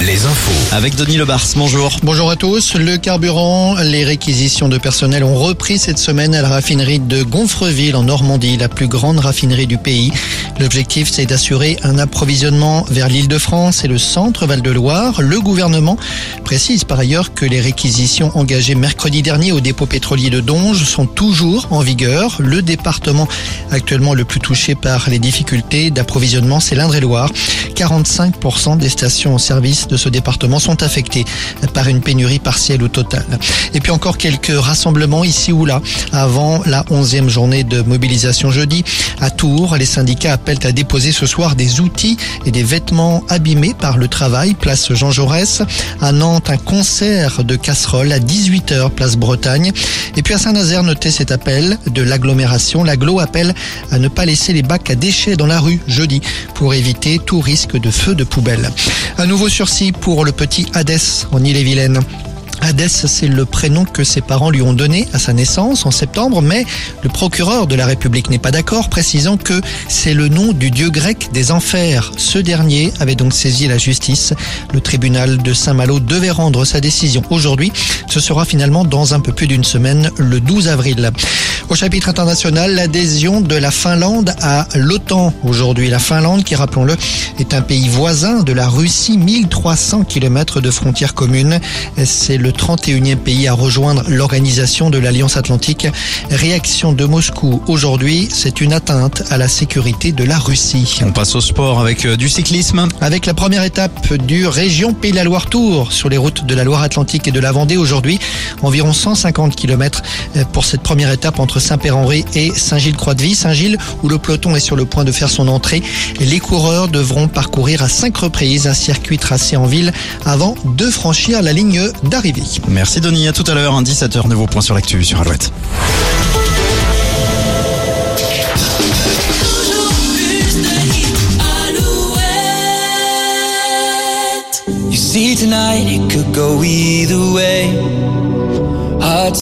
les infos. Avec Denis Lebars, bonjour. Bonjour à tous. Le carburant, les réquisitions de personnel ont repris cette semaine à la raffinerie de Gonfreville en Normandie, la plus grande raffinerie du pays. L'objectif, c'est d'assurer un approvisionnement vers l'île de France et le centre Val-de-Loire. Le gouvernement précise par ailleurs que les réquisitions engagées mercredi dernier au dépôt pétrolier de Donge sont toujours en vigueur. Le département actuellement le plus touché par les difficultés d'approvisionnement, c'est l'Indre-et-Loire. 45% des stations au service de ce département sont affectées par une pénurie partielle ou totale. Et puis encore quelques rassemblements ici ou là avant la 11e journée de mobilisation jeudi. À Tours, les syndicats appellent à déposer ce soir des outils et des vêtements abîmés par le travail, place Jean Jaurès. À Nantes, un concert de casseroles à 18h, place Bretagne. Et puis à Saint-Nazaire, notez cet appel de l'agglomération. L'aglo appelle à ne pas laisser les bacs à déchets dans la rue jeudi pour éviter tout risque de feu de poubelle. Un nouveau sursis pour le petit Hadès en Ille-et-Vilaine. Hadès, c'est le prénom que ses parents lui ont donné à sa naissance en septembre, mais le procureur de la République n'est pas d'accord, précisant que c'est le nom du dieu grec des enfers. Ce dernier avait donc saisi la justice. Le tribunal de Saint-Malo devait rendre sa décision aujourd'hui. Ce sera finalement dans un peu plus d'une semaine, le 12 avril. Au chapitre international, l'adhésion de la Finlande à l'OTAN aujourd'hui. La Finlande, qui rappelons-le, est un pays voisin de la Russie, 1300 km de frontières communes. C'est le 31e pays à rejoindre l'organisation de l'Alliance Atlantique. Réaction de Moscou aujourd'hui, c'est une atteinte à la sécurité de la Russie. On passe au sport avec euh, du cyclisme. Avec la première étape du région Pays de la Loire Tour sur les routes de la Loire-Atlantique et de la Vendée aujourd'hui, environ 150 km pour cette première étape entre Saint-Père-Henri et Saint-Gilles-Croix-de-Vie. Saint-Gilles où le peloton est sur le point de faire son entrée. Les coureurs devront parcourir à cinq reprises un circuit tracé en ville avant de franchir la ligne d'arrivée. Merci Denis, à tout à l'heure, un 17h, nouveau point sur l'actu sur Alouette. See tonight it could go either way. Hard